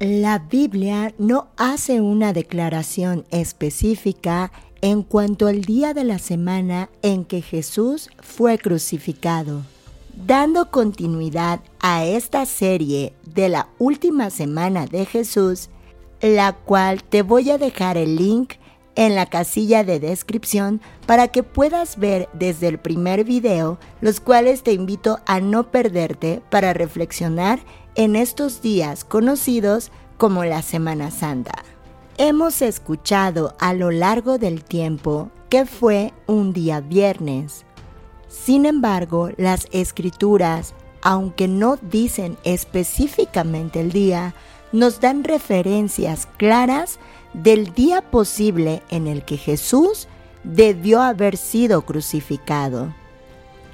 La Biblia no hace una declaración específica en cuanto al día de la semana en que Jesús fue crucificado. Dando continuidad a esta serie de la última semana de Jesús, la cual te voy a dejar el link en la casilla de descripción para que puedas ver desde el primer video, los cuales te invito a no perderte para reflexionar en estos días conocidos como la Semana Santa. Hemos escuchado a lo largo del tiempo que fue un día viernes. Sin embargo, las escrituras, aunque no dicen específicamente el día, nos dan referencias claras del día posible en el que Jesús debió haber sido crucificado.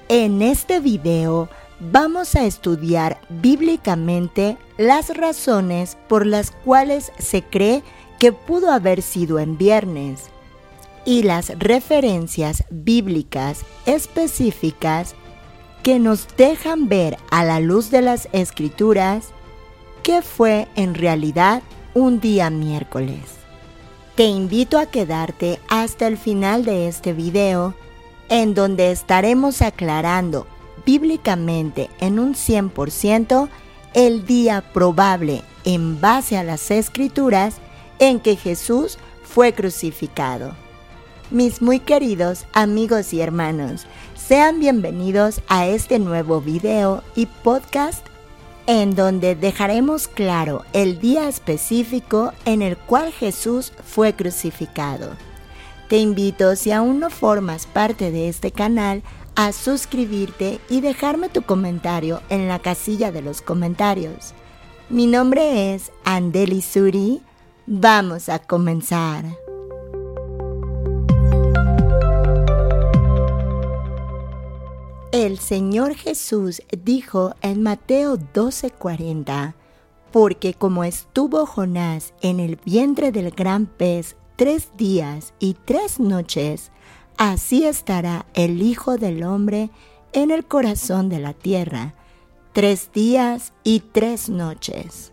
En este video vamos a estudiar bíblicamente las razones por las cuales se cree que pudo haber sido en viernes y las referencias bíblicas específicas que nos dejan ver a la luz de las escrituras que fue en realidad un día miércoles. Te invito a quedarte hasta el final de este video en donde estaremos aclarando bíblicamente en un 100% el día probable en base a las escrituras en que Jesús fue crucificado. Mis muy queridos amigos y hermanos, sean bienvenidos a este nuevo video y podcast en donde dejaremos claro el día específico en el cual Jesús fue crucificado. Te invito, si aún no formas parte de este canal, a suscribirte y dejarme tu comentario en la casilla de los comentarios. Mi nombre es Andeli Suri. Vamos a comenzar. El Señor Jesús dijo en Mateo 12:40, porque como estuvo Jonás en el vientre del gran pez tres días y tres noches, Así estará el Hijo del Hombre en el corazón de la tierra, tres días y tres noches.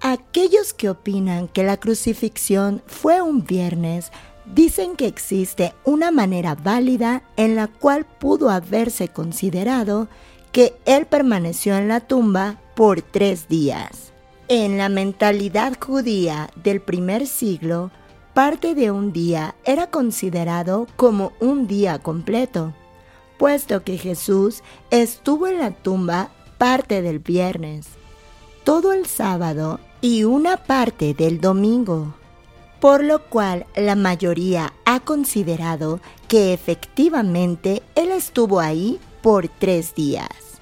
Aquellos que opinan que la crucifixión fue un viernes dicen que existe una manera válida en la cual pudo haberse considerado que él permaneció en la tumba por tres días. En la mentalidad judía del primer siglo, parte de un día era considerado como un día completo, puesto que Jesús estuvo en la tumba parte del viernes, todo el sábado y una parte del domingo, por lo cual la mayoría ha considerado que efectivamente Él estuvo ahí por tres días.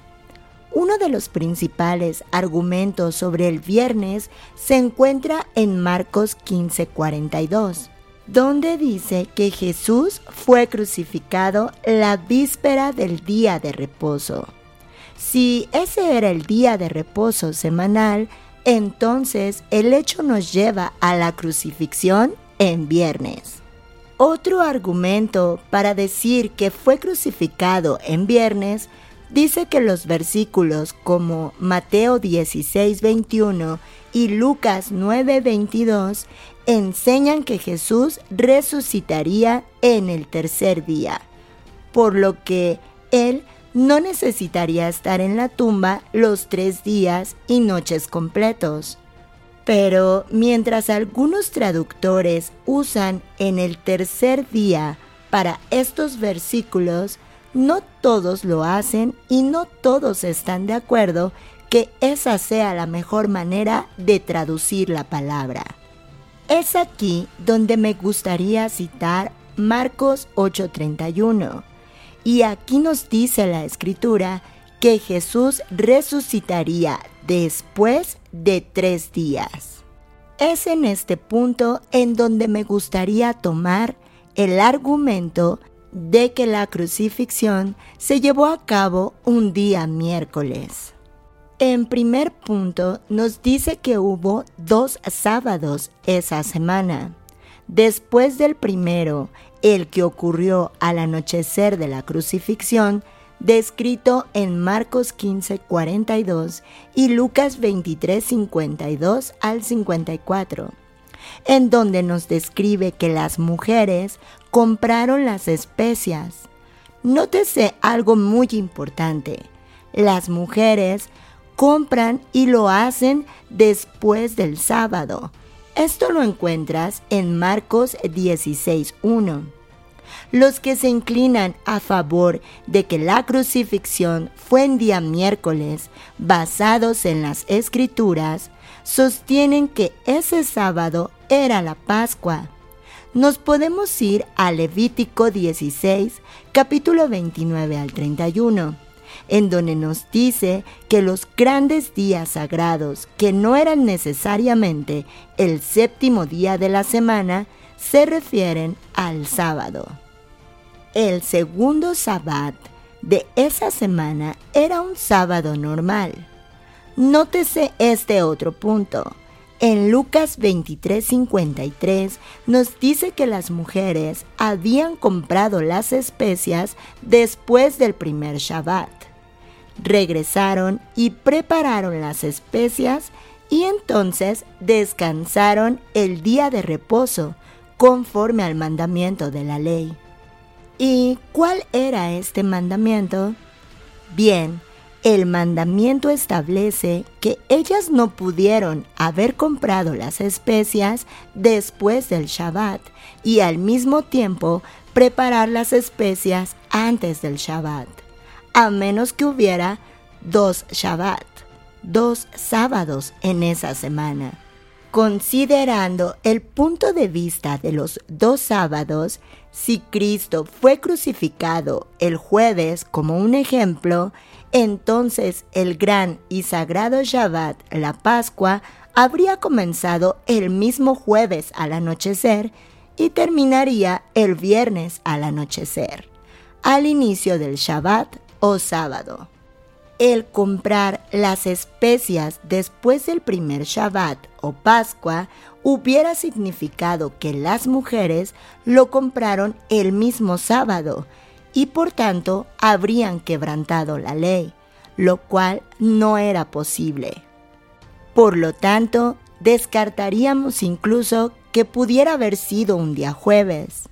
Uno de los principales argumentos sobre el viernes se encuentra en Marcos 15:42, donde dice que Jesús fue crucificado la víspera del día de reposo. Si ese era el día de reposo semanal, entonces el hecho nos lleva a la crucifixión en viernes. Otro argumento para decir que fue crucificado en viernes dice que los versículos como Mateo 16, 21 y Lucas 9, 22 enseñan que Jesús resucitaría en el tercer día, por lo que Él no necesitaría estar en la tumba los tres días y noches completos. Pero mientras algunos traductores usan en el tercer día para estos versículos, no todos lo hacen y no todos están de acuerdo que esa sea la mejor manera de traducir la palabra. Es aquí donde me gustaría citar Marcos 8:31. Y aquí nos dice la escritura que Jesús resucitaría después de tres días. Es en este punto en donde me gustaría tomar el argumento de que la crucifixión se llevó a cabo un día miércoles. En primer punto nos dice que hubo dos sábados esa semana. Después del primero, el que ocurrió al anochecer de la crucifixión, descrito en Marcos 15, 42 y Lucas 23, 52 al 54, en donde nos describe que las mujeres compraron las especias. Nótese algo muy importante. Las mujeres compran y lo hacen después del sábado. Esto lo encuentras en Marcos 16.1. Los que se inclinan a favor de que la crucifixión fue en día miércoles, basados en las escrituras, sostienen que ese sábado era la Pascua. Nos podemos ir a Levítico 16, capítulo 29 al 31 en donde nos dice que los grandes días sagrados, que no eran necesariamente el séptimo día de la semana, se refieren al sábado. El segundo sabbat de esa semana era un sábado normal. Nótese este otro punto. En Lucas 23:53 nos dice que las mujeres habían comprado las especias después del primer Shabbat regresaron y prepararon las especias y entonces descansaron el día de reposo conforme al mandamiento de la ley. ¿Y cuál era este mandamiento? Bien, el mandamiento establece que ellas no pudieron haber comprado las especias después del Shabbat y al mismo tiempo preparar las especias antes del Shabbat a menos que hubiera dos Shabbat, dos sábados en esa semana. Considerando el punto de vista de los dos sábados, si Cristo fue crucificado el jueves como un ejemplo, entonces el gran y sagrado Shabbat, la Pascua, habría comenzado el mismo jueves al anochecer y terminaría el viernes al anochecer. Al inicio del Shabbat o sábado. El comprar las especias después del primer Shabbat o Pascua hubiera significado que las mujeres lo compraron el mismo sábado y por tanto habrían quebrantado la ley, lo cual no era posible. Por lo tanto, descartaríamos incluso que pudiera haber sido un día jueves.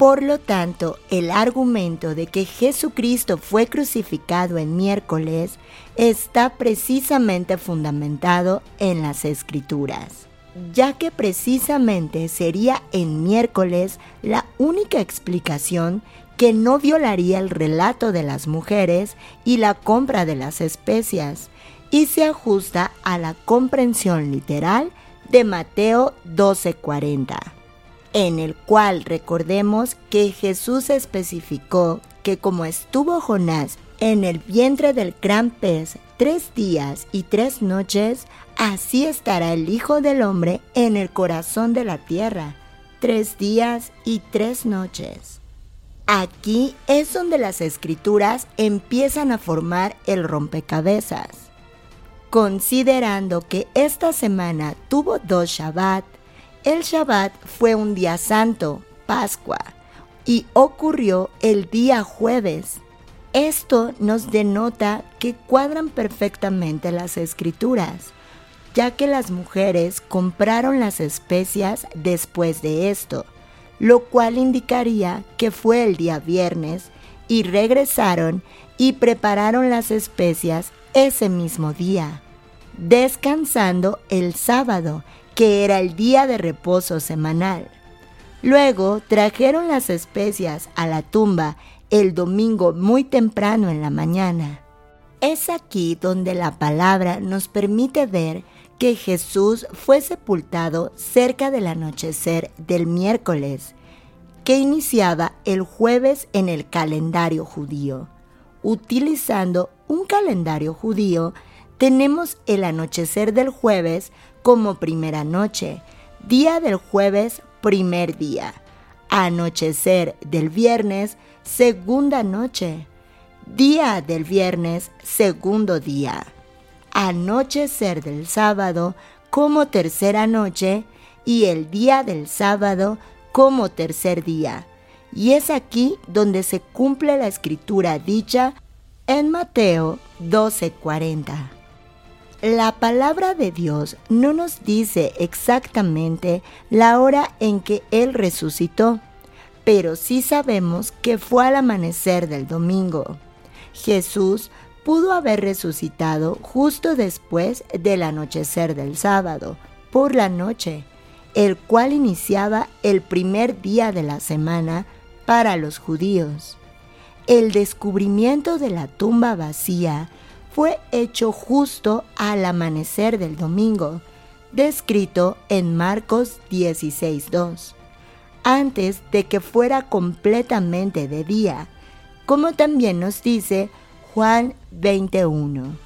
Por lo tanto, el argumento de que Jesucristo fue crucificado en miércoles está precisamente fundamentado en las escrituras, ya que precisamente sería en miércoles la única explicación que no violaría el relato de las mujeres y la compra de las especias, y se ajusta a la comprensión literal de Mateo 12:40 en el cual recordemos que Jesús especificó que como estuvo Jonás en el vientre del gran pez tres días y tres noches, así estará el Hijo del Hombre en el corazón de la tierra, tres días y tres noches. Aquí es donde las escrituras empiezan a formar el rompecabezas. Considerando que esta semana tuvo dos Shabbat, el Shabbat fue un día santo, Pascua, y ocurrió el día jueves. Esto nos denota que cuadran perfectamente las escrituras, ya que las mujeres compraron las especias después de esto, lo cual indicaría que fue el día viernes y regresaron y prepararon las especias ese mismo día, descansando el sábado que era el día de reposo semanal. Luego trajeron las especias a la tumba el domingo muy temprano en la mañana. Es aquí donde la palabra nos permite ver que Jesús fue sepultado cerca del anochecer del miércoles, que iniciaba el jueves en el calendario judío. Utilizando un calendario judío, tenemos el anochecer del jueves como primera noche, día del jueves primer día, anochecer del viernes segunda noche, día del viernes segundo día, anochecer del sábado como tercera noche y el día del sábado como tercer día. Y es aquí donde se cumple la escritura dicha en Mateo 12:40. La palabra de Dios no nos dice exactamente la hora en que Él resucitó, pero sí sabemos que fue al amanecer del domingo. Jesús pudo haber resucitado justo después del anochecer del sábado, por la noche, el cual iniciaba el primer día de la semana para los judíos. El descubrimiento de la tumba vacía fue hecho justo al amanecer del domingo, descrito en Marcos 16.2, antes de que fuera completamente de día, como también nos dice Juan 21.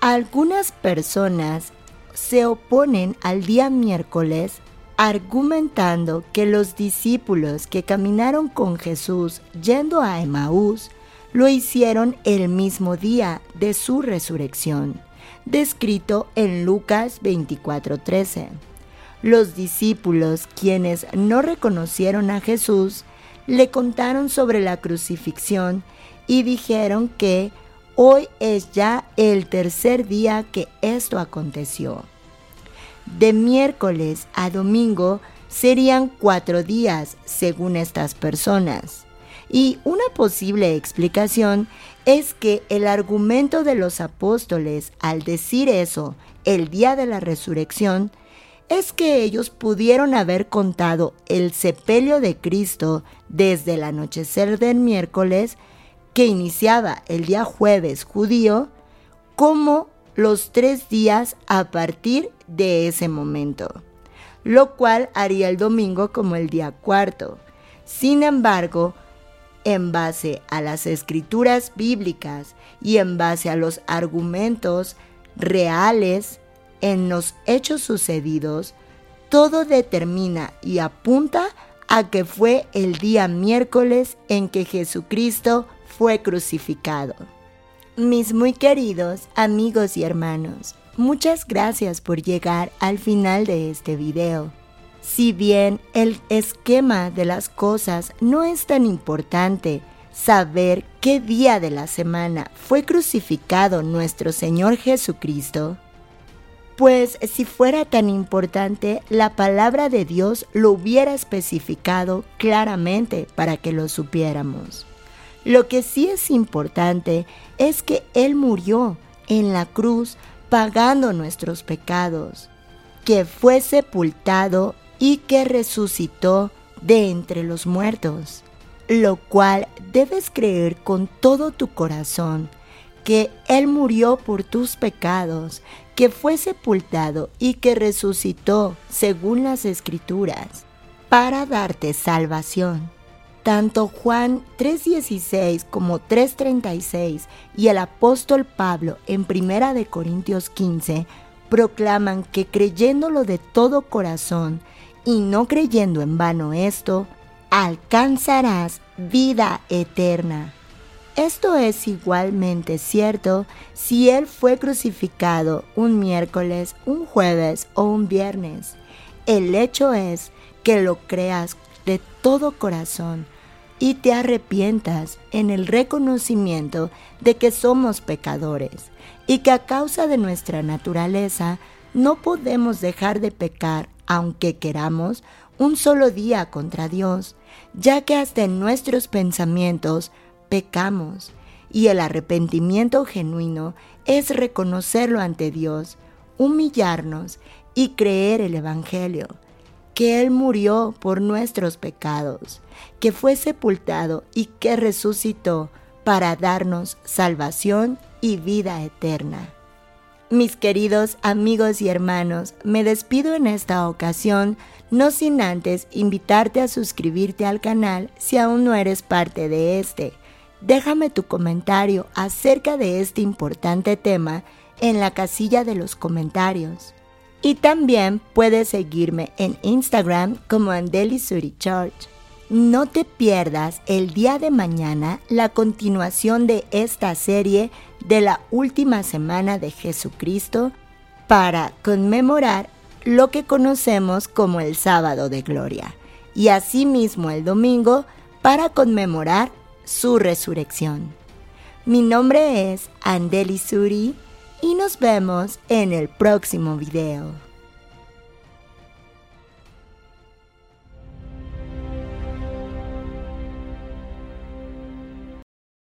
Algunas personas se oponen al día miércoles argumentando que los discípulos que caminaron con Jesús yendo a Emaús lo hicieron el mismo día de su resurrección, descrito en Lucas 24:13. Los discípulos, quienes no reconocieron a Jesús, le contaron sobre la crucifixión y dijeron que hoy es ya el tercer día que esto aconteció. De miércoles a domingo serían cuatro días, según estas personas. Y una posible explicación es que el argumento de los apóstoles al decir eso el día de la resurrección es que ellos pudieron haber contado el sepelio de Cristo desde el anochecer del miércoles, que iniciaba el día jueves judío, como los tres días a partir de ese momento, lo cual haría el domingo como el día cuarto. Sin embargo, en base a las escrituras bíblicas y en base a los argumentos reales en los hechos sucedidos, todo determina y apunta a que fue el día miércoles en que Jesucristo fue crucificado. Mis muy queridos amigos y hermanos, muchas gracias por llegar al final de este video. Si bien el esquema de las cosas no es tan importante, saber qué día de la semana fue crucificado nuestro Señor Jesucristo, pues si fuera tan importante, la palabra de Dios lo hubiera especificado claramente para que lo supiéramos. Lo que sí es importante es que Él murió en la cruz pagando nuestros pecados, que fue sepultado y que resucitó de entre los muertos, lo cual debes creer con todo tu corazón, que Él murió por tus pecados, que fue sepultado y que resucitó según las escrituras, para darte salvación. Tanto Juan 3:16 como 3:36 y el apóstol Pablo en Primera de Corintios 15 proclaman que creyéndolo de todo corazón y no creyendo en vano esto, alcanzarás vida eterna. Esto es igualmente cierto si Él fue crucificado un miércoles, un jueves o un viernes. El hecho es que lo creas de todo corazón y te arrepientas en el reconocimiento de que somos pecadores y que a causa de nuestra naturaleza no podemos dejar de pecar aunque queramos, un solo día contra Dios, ya que hasta en nuestros pensamientos pecamos, y el arrepentimiento genuino es reconocerlo ante Dios, humillarnos y creer el Evangelio, que Él murió por nuestros pecados, que fue sepultado y que resucitó para darnos salvación y vida eterna. Mis queridos amigos y hermanos, me despido en esta ocasión, no sin antes invitarte a suscribirte al canal si aún no eres parte de este. Déjame tu comentario acerca de este importante tema en la casilla de los comentarios. Y también puedes seguirme en Instagram como Andeli Church. No te pierdas el día de mañana la continuación de esta serie de la última semana de Jesucristo para conmemorar lo que conocemos como el sábado de gloria y asimismo el domingo para conmemorar su resurrección. Mi nombre es Andeli Suri y nos vemos en el próximo video.